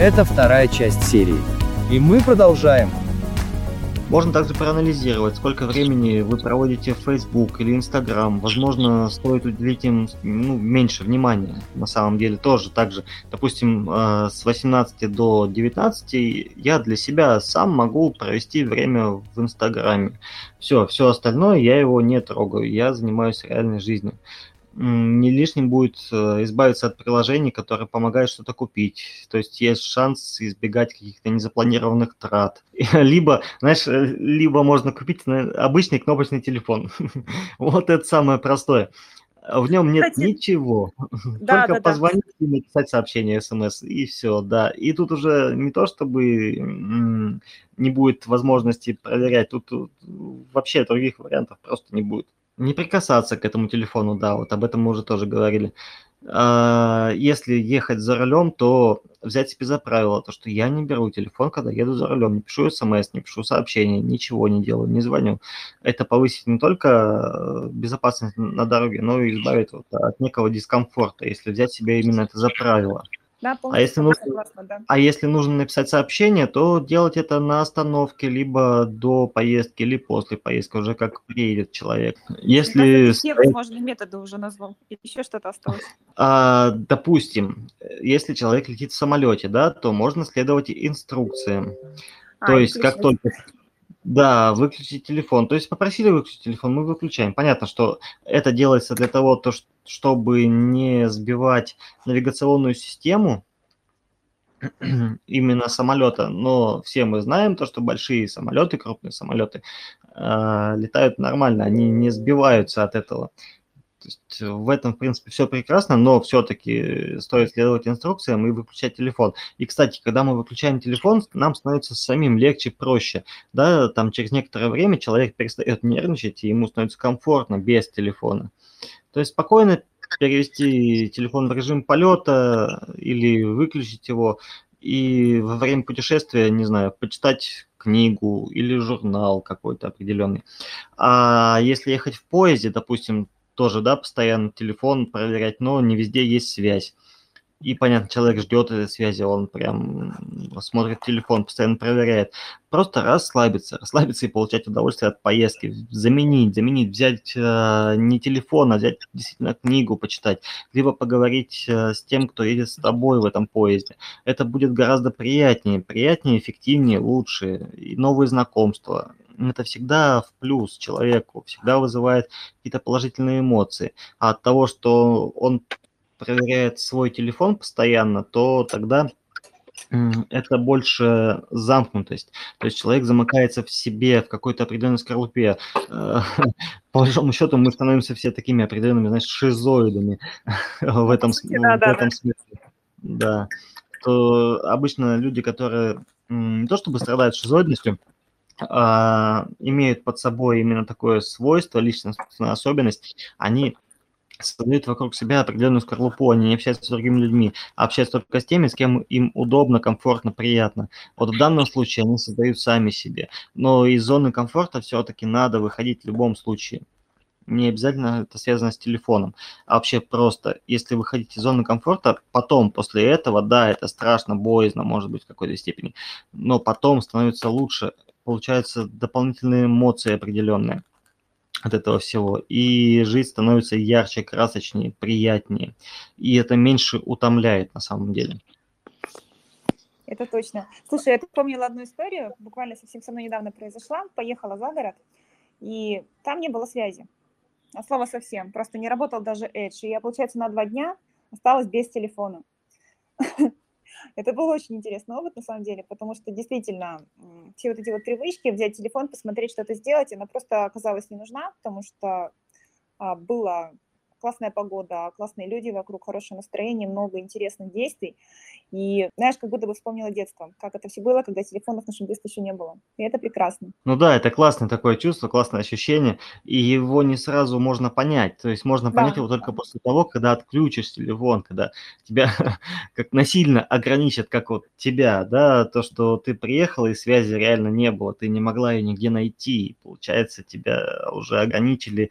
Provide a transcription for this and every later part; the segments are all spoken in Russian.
Это вторая часть серии. И мы продолжаем. Можно также проанализировать, сколько времени вы проводите в Facebook или Instagram. Возможно, стоит уделить им ну, меньше внимания. На самом деле тоже так же. Допустим, э, с 18 до 19 я для себя сам могу провести время в Инстаграме. Все, все остальное я его не трогаю. Я занимаюсь реальной жизнью не лишним будет э, избавиться от приложений, которые помогают что-то купить. То есть есть шанс избегать каких-то незапланированных трат. Либо, знаешь, э, либо можно купить обычный кнопочный телефон. Вот это самое простое. В нем нет Кстати, ничего. Да, Только да, позвонить да. и написать сообщение, смс, и все, да. И тут уже не то, чтобы не будет возможности проверять, тут вообще других вариантов просто не будет. Не прикасаться к этому телефону, да, вот об этом мы уже тоже говорили. А, если ехать за рулем, то взять себе за правило, то, что я не беру телефон, когда еду за рулем, не пишу смс, не пишу сообщения, ничего не делаю, не звоню. Это повысит не только э, безопасность на дороге, но и избавит вот от некого дискомфорта, если взять себе именно это за правило. Да, а если, нужно, согласна, да. а если нужно написать сообщение, то делать это на остановке, либо до поездки, или после поездки, уже как приедет человек. Если... Все возможные методы уже назвал. Еще что-то осталось? А, допустим, если человек летит в самолете, да, то можно следовать инструкциям. А, то есть, как только да, выключить телефон. То есть попросили выключить телефон, мы выключаем. Понятно, что это делается для того, то, чтобы не сбивать навигационную систему именно самолета. Но все мы знаем то, что большие самолеты, крупные самолеты э, летают нормально, они не сбиваются от этого. То есть в этом, в принципе, все прекрасно, но все-таки стоит следовать инструкциям и выключать телефон. И, кстати, когда мы выключаем телефон, нам становится самим легче, проще. Да, там через некоторое время человек перестает нервничать, и ему становится комфортно без телефона. То есть спокойно перевести телефон в режим полета или выключить его, и во время путешествия, не знаю, почитать книгу или журнал какой-то определенный. А если ехать в поезде, допустим, тоже, да, постоянно телефон проверять, но не везде есть связь. И, понятно, человек ждет этой связи, он прям смотрит телефон, постоянно проверяет. Просто расслабиться, расслабиться и получать удовольствие от поездки. Заменить, заменить, взять э, не телефон, а взять действительно книгу почитать, либо поговорить э, с тем, кто едет с тобой в этом поезде. Это будет гораздо приятнее, приятнее, эффективнее, лучше. И новые знакомства это всегда в плюс человеку, всегда вызывает какие-то положительные эмоции. А от того, что он проверяет свой телефон постоянно, то тогда это больше замкнутость. То есть человек замыкается в себе, в какой-то определенной скорлупе. Э, по большому счету мы становимся все такими определенными, знаешь, шизоидами в этом, да, в этом смысле. Да. То обычно люди, которые не то чтобы страдают шизоидностью, имеют под собой именно такое свойство, личностная особенность, они создают вокруг себя определенную скорлупу, они не общаются с другими людьми, а общаются только с теми, с кем им удобно, комфортно, приятно. Вот в данном случае они создают сами себе. Но из зоны комфорта все-таки надо выходить в любом случае. Не обязательно это связано с телефоном, а вообще просто, если выходить из зоны комфорта, потом, после этого, да, это страшно, боязно, может быть, в какой-то степени, но потом становится лучше, получаются дополнительные эмоции определенные от этого всего. И жизнь становится ярче, красочнее, приятнее. И это меньше утомляет на самом деле. Это точно. Слушай, я помнила одну историю, буквально совсем со мной недавно произошла. Поехала за город, и там не было связи. А слова совсем. Просто не работал даже Edge. И я, получается, на два дня осталась без телефона. Это был очень интересный опыт, на самом деле, потому что действительно все вот эти вот привычки, взять телефон, посмотреть, что-то сделать, она просто оказалась не нужна, потому что а, было классная погода, классные люди вокруг, хорошее настроение, много интересных действий. И, знаешь, как будто бы вспомнила детство, как это все было, когда телефонов в нашем детстве еще не было. И это прекрасно. Ну да, это классное такое чувство, классное ощущение, и его не сразу можно понять. То есть можно понять да. его только после того, когда отключишь телефон, когда тебя как насильно ограничат, как вот тебя, да, то, что ты приехала и связи реально не было, ты не могла ее нигде найти. Получается, тебя уже ограничили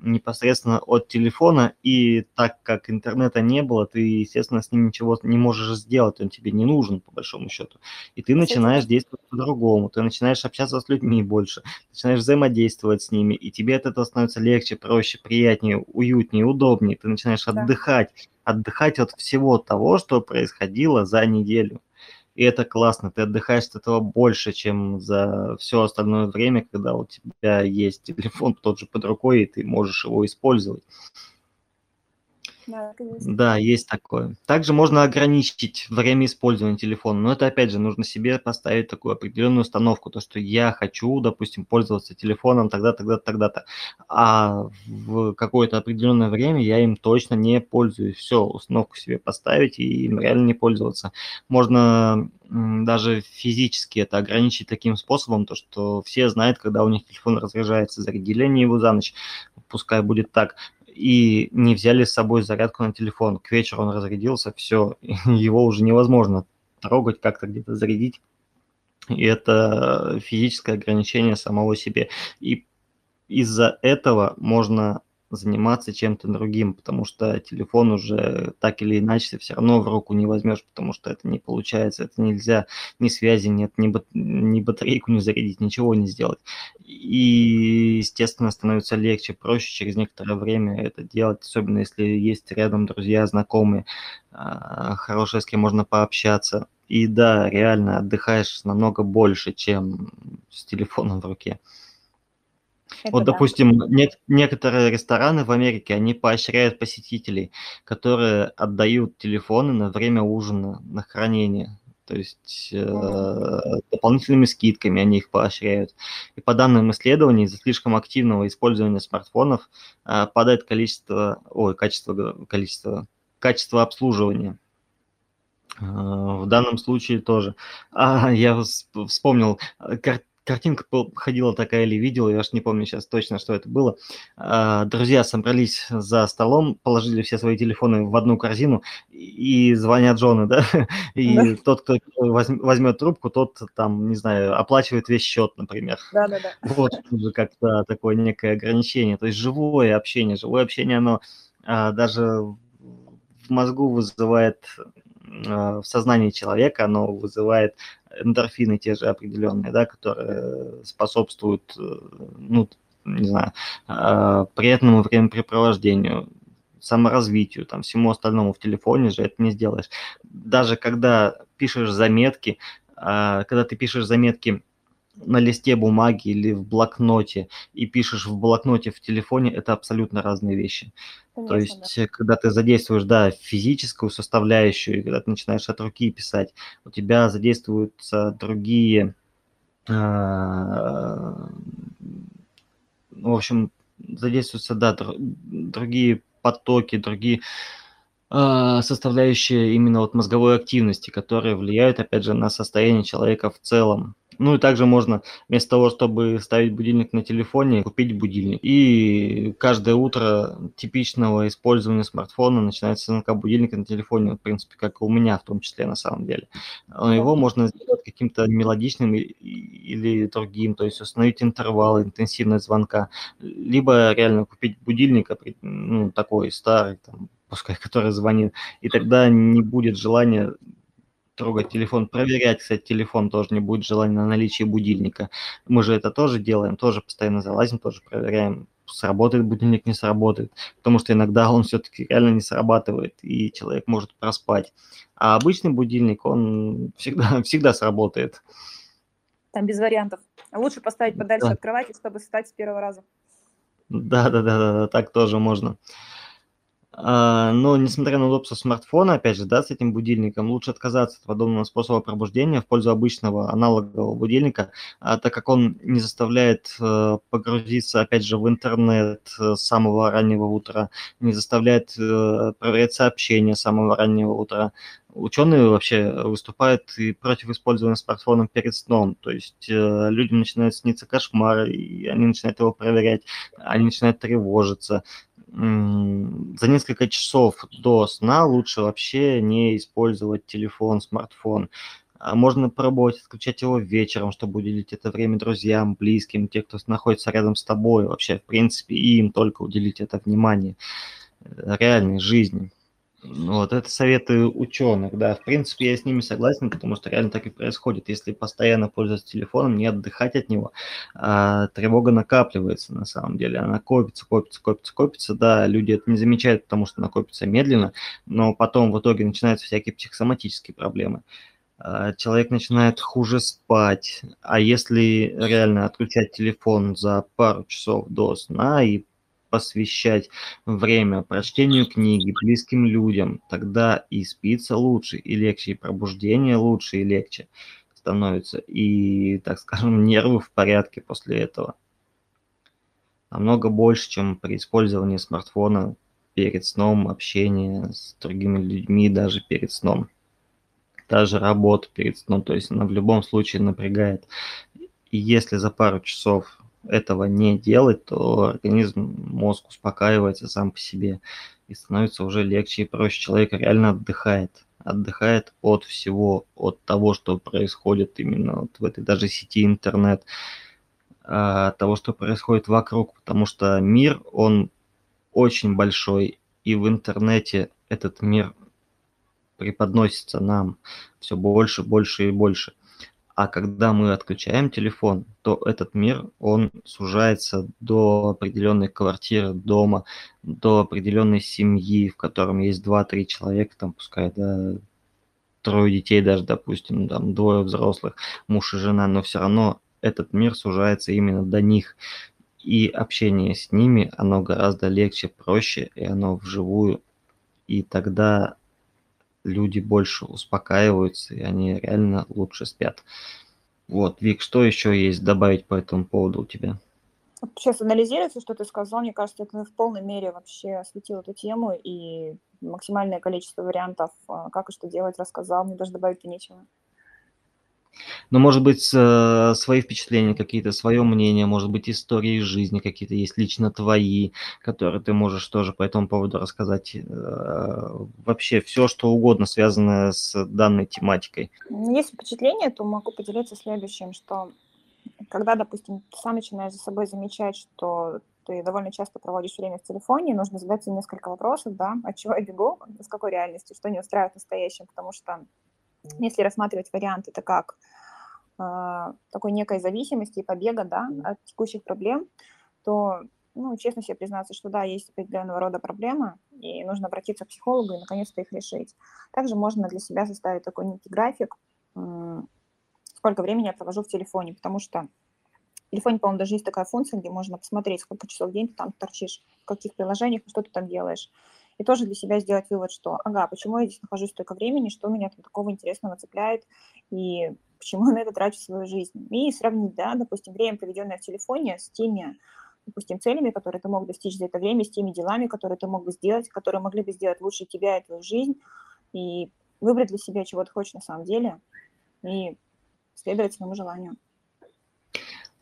непосредственно от телефона, и так как интернета не было, ты, естественно, с ним ничего не можешь сделать, он тебе не нужен, по большому счету. И ты начинаешь действовать по-другому, ты начинаешь общаться с людьми больше, начинаешь взаимодействовать с ними, и тебе от этого становится легче, проще, приятнее, уютнее, удобнее, ты начинаешь да. отдыхать, отдыхать от всего того, что происходило за неделю и это классно, ты отдыхаешь от этого больше, чем за все остальное время, когда у тебя есть телефон тот же под рукой, и ты можешь его использовать. Да, да, есть такое. Также можно ограничить время использования телефона, но это, опять же, нужно себе поставить такую определенную установку, то, что я хочу, допустим, пользоваться телефоном тогда, тогда, тогда-то, а в какое-то определенное время я им точно не пользуюсь. Все, установку себе поставить и им реально не пользоваться. Можно даже физически это ограничить таким способом, то что все знают, когда у них телефон разряжается, зарядили они его за ночь, пускай будет так, и не взяли с собой зарядку на телефон. К вечеру он разрядился, все, его уже невозможно трогать, как-то где-то зарядить. И это физическое ограничение самого себе. И из-за этого можно заниматься чем-то другим, потому что телефон уже так или иначе все равно в руку не возьмешь, потому что это не получается, это нельзя, ни связи нет, ни, бат, ни батарейку не зарядить, ничего не сделать. И, естественно, становится легче, проще через некоторое время это делать, особенно если есть рядом друзья, знакомые, а, хорошие, с кем можно пообщаться. И да, реально отдыхаешь намного больше, чем с телефоном в руке. Это вот, да. допустим, не, некоторые рестораны в Америке, они поощряют посетителей, которые отдают телефоны на время ужина, на хранение. То есть э, дополнительными скидками они их поощряют. И по данным исследований, из-за слишком активного использования смартфонов э, падает количество, ой, качество, количество, качество обслуживания. Э, в данном случае тоже. А, я вспомнил, э, кар картинка ходила такая или видела, я уж не помню сейчас точно, что это было. А, друзья собрались за столом, положили все свои телефоны в одну корзину и звонят Джону, да, и да. тот, кто возьмет трубку, тот там, не знаю, оплачивает весь счет, например. Да, да, да. Вот уже как-то такое некое ограничение. То есть живое общение, живое общение, оно а, даже в мозгу вызывает в сознании человека, оно вызывает эндорфины те же определенные, да, которые способствуют, э, ну, не знаю, а, приятному времяпрепровождению, саморазвитию, там, всему остальному в телефоне же это не сделаешь. Даже когда пишешь заметки, когда ты пишешь заметки на листе бумаги или в блокноте и пишешь в блокноте в телефоне, это абсолютно разные вещи. Конечно, То есть, да. когда ты задействуешь, да, физическую составляющую, и когда ты начинаешь от руки писать, у тебя задействуются другие, э, в общем, задействуются, да, другие потоки, другие а, составляющие именно вот мозговой активности, которые влияют, опять же, на состояние человека в целом. Ну и также можно вместо того, чтобы ставить будильник на телефоне, купить будильник. И каждое утро типичного использования смартфона начинается с звонка будильника на телефоне, в принципе, как и у меня в том числе на самом деле. Но его можно сделать каким-то мелодичным или другим, то есть установить интервал интенсивность звонка, либо реально купить будильник ну, такой старый, там, пускай который звонит, и тогда не будет желания трогать телефон, проверять, кстати, телефон тоже не будет желания на наличие будильника. Мы же это тоже делаем, тоже постоянно залазим, тоже проверяем, сработает будильник, не сработает, потому что иногда он все-таки реально не срабатывает, и человек может проспать. А обычный будильник, он всегда, всегда сработает. Там без вариантов. Лучше поставить подальше да. от кровати, чтобы встать с первого раза. Да, да, да, да, так тоже можно. А, но, несмотря на удобство смартфона, опять же, да, с этим будильником, лучше отказаться от подобного способа пробуждения в пользу обычного аналогового будильника, а, так как он не заставляет э, погрузиться, опять же, в интернет э, с самого раннего утра, не заставляет э, проверять сообщения с самого раннего утра. Ученые вообще выступают и против использования смартфона перед сном. То есть э, людям начинают сниться кошмары, и они начинают его проверять, они начинают тревожиться за несколько часов до сна лучше вообще не использовать телефон, смартфон. А можно пробовать отключать его вечером, чтобы уделить это время друзьям, близким, те, кто находится рядом с тобой, вообще, в принципе, им только уделить это внимание э, реальной жизни. Вот, это советы ученых, да. В принципе, я с ними согласен, потому что реально так и происходит. Если постоянно пользоваться телефоном, не отдыхать от него, а тревога накапливается на самом деле. Она копится, копится, копится, копится. Да, люди это не замечают, потому что накопится медленно, но потом в итоге начинаются всякие психосоматические проблемы а, человек начинает хуже спать. А если реально отключать телефон за пару часов до сна и посвящать время прочтению книги, близким людям, тогда и спится лучше, и легче, и пробуждение лучше, и легче становится, и, так скажем, нервы в порядке после этого. Намного больше, чем при использовании смартфона перед сном, общение с другими людьми даже перед сном. Даже работа перед сном, то есть она в любом случае напрягает. И если за пару часов этого не делать, то организм, мозг успокаивается сам по себе и становится уже легче и проще. Человек реально отдыхает. Отдыхает от всего, от того, что происходит именно вот в этой даже сети интернет, а, от того, что происходит вокруг, потому что мир, он очень большой, и в интернете этот мир преподносится нам все больше, больше и больше. А когда мы отключаем телефон, то этот мир, он сужается до определенной квартиры, дома, до определенной семьи, в котором есть 2-3 человека, там пускай, да, трое детей даже, допустим, там двое взрослых, муж и жена, но все равно этот мир сужается именно до них. И общение с ними, оно гораздо легче, проще, и оно вживую. И тогда люди больше успокаиваются, и они реально лучше спят. Вот, Вик, что еще есть добавить по этому поводу у тебя? Сейчас анализируется, что ты сказал. Мне кажется, это в полной мере вообще осветил эту тему, и максимальное количество вариантов, а, как и что делать, рассказал. Мне даже добавить-то нечего. Но, может быть, э, свои впечатления какие-то, свое мнение, может быть, истории жизни какие-то есть, лично твои, которые ты можешь тоже по этому поводу рассказать. Э, вообще все, что угодно, связанное с данной тематикой. Есть впечатление, то могу поделиться следующим, что когда, допустим, ты сам начинаешь за собой замечать, что ты довольно часто проводишь время в телефоне, нужно задать себе несколько вопросов, да, от чего я бегу, с какой реальности, что не устраивает в настоящем, потому что если рассматривать вариант, это как э, такой некой зависимости и побега да, от текущих проблем, то, ну, честно себе признаться, что да, есть определенного рода проблемы, и нужно обратиться к психологу и наконец-то их решить. Также можно для себя составить такой некий график, э, сколько времени я провожу в телефоне, потому что в телефоне, по-моему, даже есть такая функция, где можно посмотреть, сколько часов в день ты там торчишь, в каких приложениях, что ты там делаешь и тоже для себя сделать вывод, что, ага, почему я здесь нахожусь столько времени, что меня там такого интересного цепляет, и почему я на это трачу свою жизнь. И сравнить, да, допустим, время, проведенное в телефоне, с теми, допустим, целями, которые ты мог достичь за это время, с теми делами, которые ты мог бы сделать, которые могли бы сделать лучше тебя и твою жизнь, и выбрать для себя, чего ты хочешь на самом деле, и следовать своему желанию.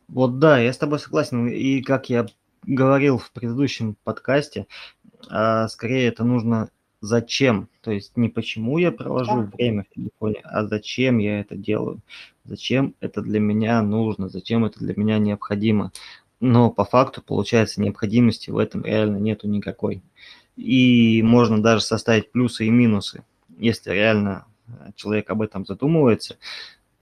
Вот да, я с тобой согласен. И как я говорил в предыдущем подкасте, а скорее это нужно зачем. То есть не почему я провожу да. время в телефоне, а зачем я это делаю. Зачем это для меня нужно, зачем это для меня необходимо. Но по факту, получается, необходимости в этом реально нету никакой. И можно даже составить плюсы и минусы. Если реально человек об этом задумывается,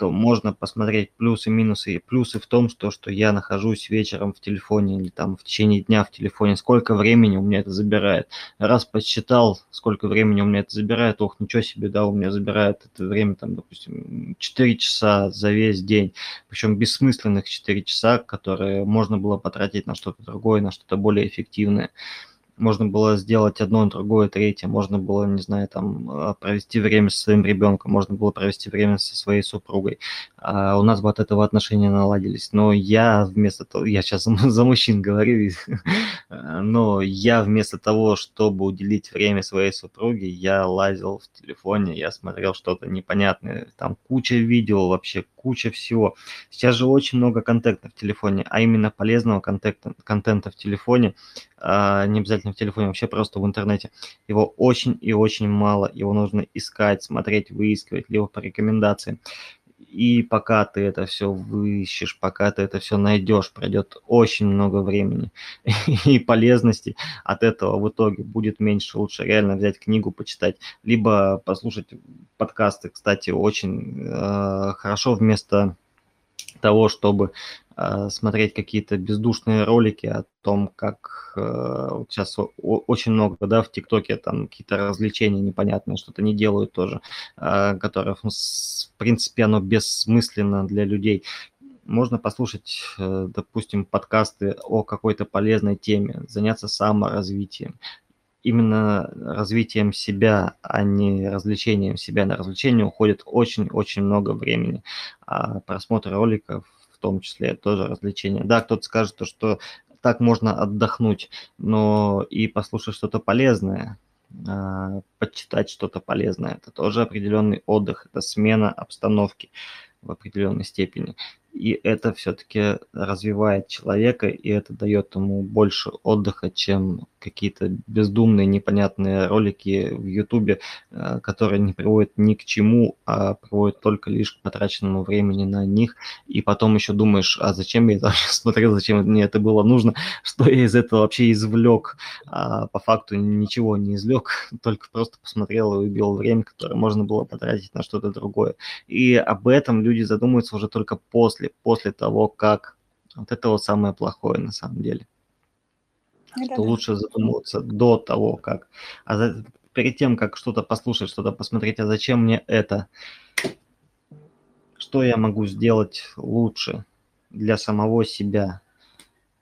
то можно посмотреть плюсы минусы. И плюсы в том, что, что я нахожусь вечером в телефоне или там в течение дня в телефоне, сколько времени у меня это забирает. Раз подсчитал, сколько времени у меня это забирает, ох, ничего себе, да, у меня забирает это время, там, допустим, 4 часа за весь день. Причем бессмысленных 4 часа, которые можно было потратить на что-то другое, на что-то более эффективное можно было сделать одно, другое, третье, можно было, не знаю, там, а, провести время со своим ребенком, можно было провести время со своей супругой. А у нас бы от этого отношения наладились. Но я вместо того, я сейчас за мужчин говорю, но я вместо того, чтобы уделить время своей супруге, я лазил в телефоне, я смотрел что-то непонятное, там куча видео вообще, куча всего. Сейчас же очень много контента в телефоне, а именно полезного контента, контента в телефоне, а, не обязательно в телефоне, вообще просто в интернете. Его очень и очень мало, его нужно искать, смотреть, выискивать, либо по рекомендациям. И пока ты это все выищешь, пока ты это все найдешь, пройдет очень много времени. И полезности от этого в итоге будет меньше. Лучше реально взять книгу, почитать, либо послушать подкасты. Кстати, очень э, хорошо вместо того, чтобы смотреть какие-то бездушные ролики о том, как э, вот сейчас очень много, да, в ТикТоке там какие-то развлечения непонятные, что-то не делают тоже, э, которые, в принципе, оно бессмысленно для людей. Можно послушать, э, допустим, подкасты о какой-то полезной теме, заняться саморазвитием, именно развитием себя, а не развлечением себя. На развлечение уходит очень-очень много времени. А просмотр роликов том числе тоже развлечение. Да, кто-то скажет, что так можно отдохнуть, но и послушать что-то полезное, а, почитать что-то полезное, это тоже определенный отдых, это смена обстановки в определенной степени и это все-таки развивает человека, и это дает ему больше отдыха, чем какие-то бездумные, непонятные ролики в Ютубе, э, которые не приводят ни к чему, а приводят только лишь к потраченному времени на них. И потом еще думаешь, а зачем я это смотрел, зачем мне это было нужно, что я из этого вообще извлек. А по факту ничего не извлек, только просто посмотрел и убил время, которое можно было потратить на что-то другое. И об этом люди задумываются уже только после, после того, как вот это вот самое плохое на самом деле. Что да. лучше задумываться до того, как. А за, перед тем, как что-то послушать, что-то посмотреть, а зачем мне это? Что я могу сделать лучше для самого себя?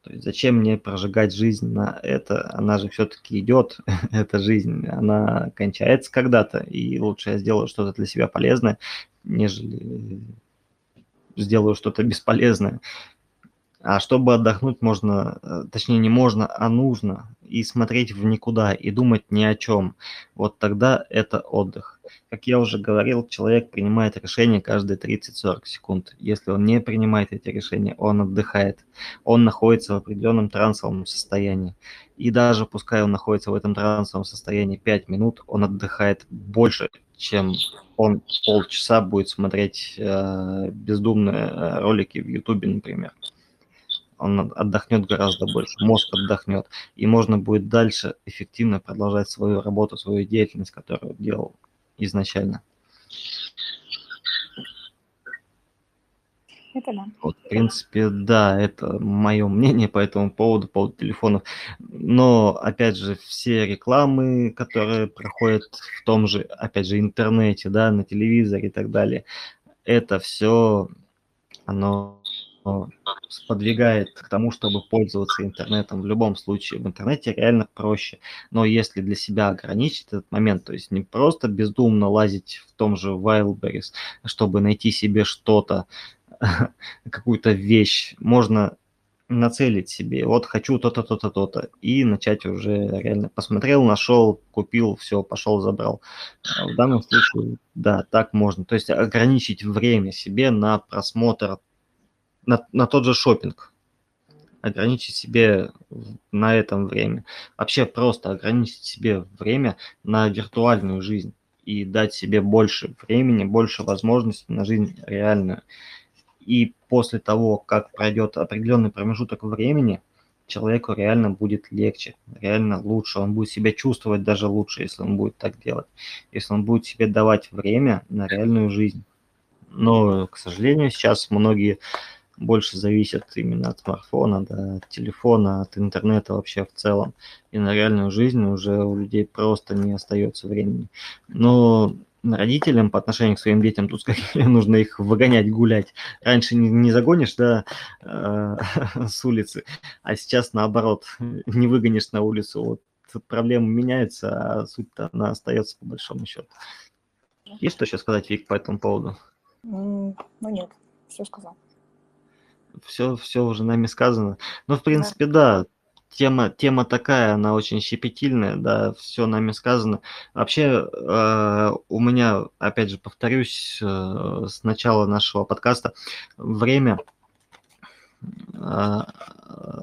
То есть зачем мне прожигать жизнь на это? Она же все-таки идет, эта жизнь, она кончается когда-то, и лучше я сделаю что-то для себя полезное, нежели сделаю что-то бесполезное. А чтобы отдохнуть можно, э, точнее не можно, а нужно, и смотреть в никуда, и думать ни о чем. Вот тогда это отдых. Как я уже говорил, человек принимает решения каждые 30-40 секунд. Если он не принимает эти решения, он отдыхает. Он находится в определенном трансовом состоянии. И даже пускай он находится в этом трансовом состоянии 5 минут, он отдыхает больше, чем он полчаса будет смотреть э, бездумные э, ролики в Ютубе, например он отдохнет гораздо больше, мозг отдохнет, и можно будет дальше эффективно продолжать свою работу, свою деятельность, которую делал изначально. Это да. Вот, в принципе, да, это мое мнение по этому поводу, по поводу телефонов. Но, опять же, все рекламы, которые проходят в том же, опять же, интернете, да, на телевизоре и так далее, это все, оно сподвигает к тому, чтобы пользоваться интернетом в любом случае. В интернете реально проще. Но если для себя ограничить этот момент, то есть не просто бездумно лазить в том же Wildberries, чтобы найти себе что-то, какую-то вещь, можно нацелить себе, вот хочу то-то, то-то, то-то, и начать уже реально посмотрел, нашел, купил, все, пошел, забрал. А в данном случае, да, так можно. То есть ограничить время себе на просмотр на, на тот же шопинг. Ограничить себе на этом время. Вообще просто ограничить себе время на виртуальную жизнь и дать себе больше времени, больше возможностей на жизнь реальную. И после того, как пройдет определенный промежуток времени, человеку реально будет легче, реально лучше. Он будет себя чувствовать даже лучше, если он будет так делать. Если он будет себе давать время на реальную жизнь. Но, к сожалению, сейчас многие больше зависят именно от смартфона, да, от телефона, от интернета вообще в целом. И на реальную жизнь уже у людей просто не остается времени. Но родителям по отношению к своим детям тут скорее нужно их выгонять, гулять. Раньше не, не загонишь, да, э, с улицы, а сейчас наоборот, не выгонишь на улицу. Вот проблема меняется, а суть-то она остается по большому счету. Есть что сейчас сказать, Вик, по этому поводу? Ну нет, все сказал все, все уже нами сказано. Но, в принципе, да. да, тема, тема такая, она очень щепетильная, да, все нами сказано. Вообще, э, у меня, опять же, повторюсь, э, с начала нашего подкаста, время, э,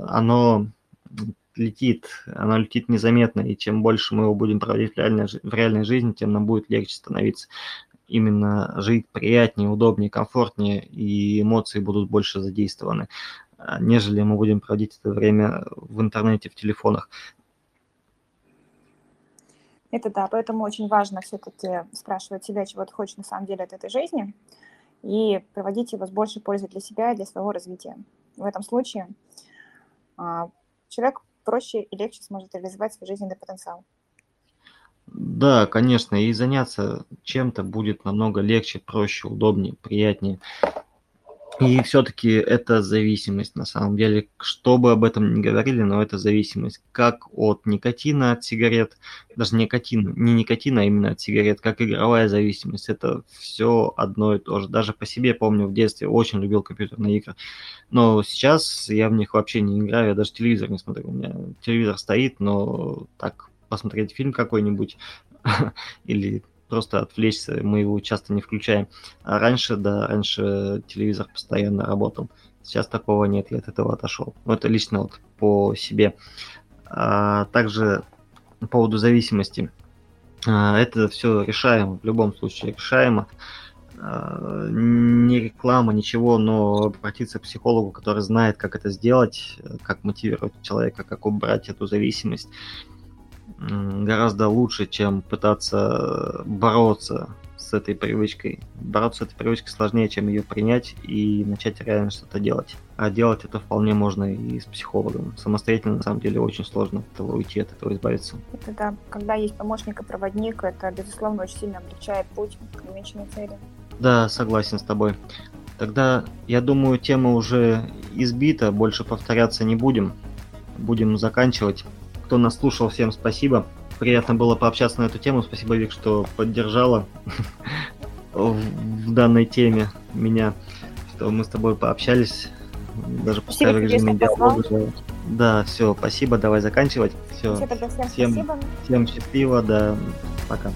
оно летит, оно летит незаметно, и чем больше мы его будем проводить в реальной, в реальной жизни, тем нам будет легче становиться. Именно жить приятнее, удобнее, комфортнее, и эмоции будут больше задействованы. А, нежели мы будем проводить это время в интернете, в телефонах. Это да, поэтому очень важно все-таки спрашивать себя, чего ты хочешь на самом деле от этой жизни, и проводить его с большей пользой для себя и для своего развития. В этом случае а, человек проще и легче сможет реализовать свой жизненный потенциал. Да, конечно, и заняться чем-то будет намного легче, проще, удобнее, приятнее. И все-таки это зависимость на самом деле. Что бы об этом ни говорили, но это зависимость. Как от никотина, от сигарет, даже никотин, не никотина, а именно от сигарет, как игровая зависимость. Это все одно и то же. Даже по себе помню в детстве очень любил компьютерные игры. Но сейчас я в них вообще не играю, я даже телевизор не смотрю. У меня телевизор стоит, но так посмотреть фильм какой-нибудь или просто отвлечься, мы его часто не включаем. А раньше, да, раньше телевизор постоянно работал. Сейчас такого нет, я от этого отошел. Ну, это лично вот по себе. А, также по поводу зависимости. А, это все решаемо, в любом случае решаемо. А, не реклама, ничего, но обратиться к психологу, который знает, как это сделать, как мотивировать человека, как убрать эту зависимость гораздо лучше, чем пытаться бороться с этой привычкой. Бороться с этой привычкой сложнее, чем ее принять и начать реально что-то делать. А делать это вполне можно и с психологом. Самостоятельно, на самом деле, очень сложно от этого уйти, от этого избавиться. Это да. Когда есть помощник и проводник, это, безусловно, очень сильно облегчает путь к намеченной цели. Да, согласен с тобой. Тогда, я думаю, тема уже избита, больше повторяться не будем. Будем заканчивать кто нас слушал, всем спасибо. Приятно было пообщаться на эту тему. Спасибо, Вик, что поддержала в данной теме меня, что мы с тобой пообщались, даже пускай в режиме диалога. Да, все, спасибо, давай заканчивать. Все, всем, всем счастливо, да, пока.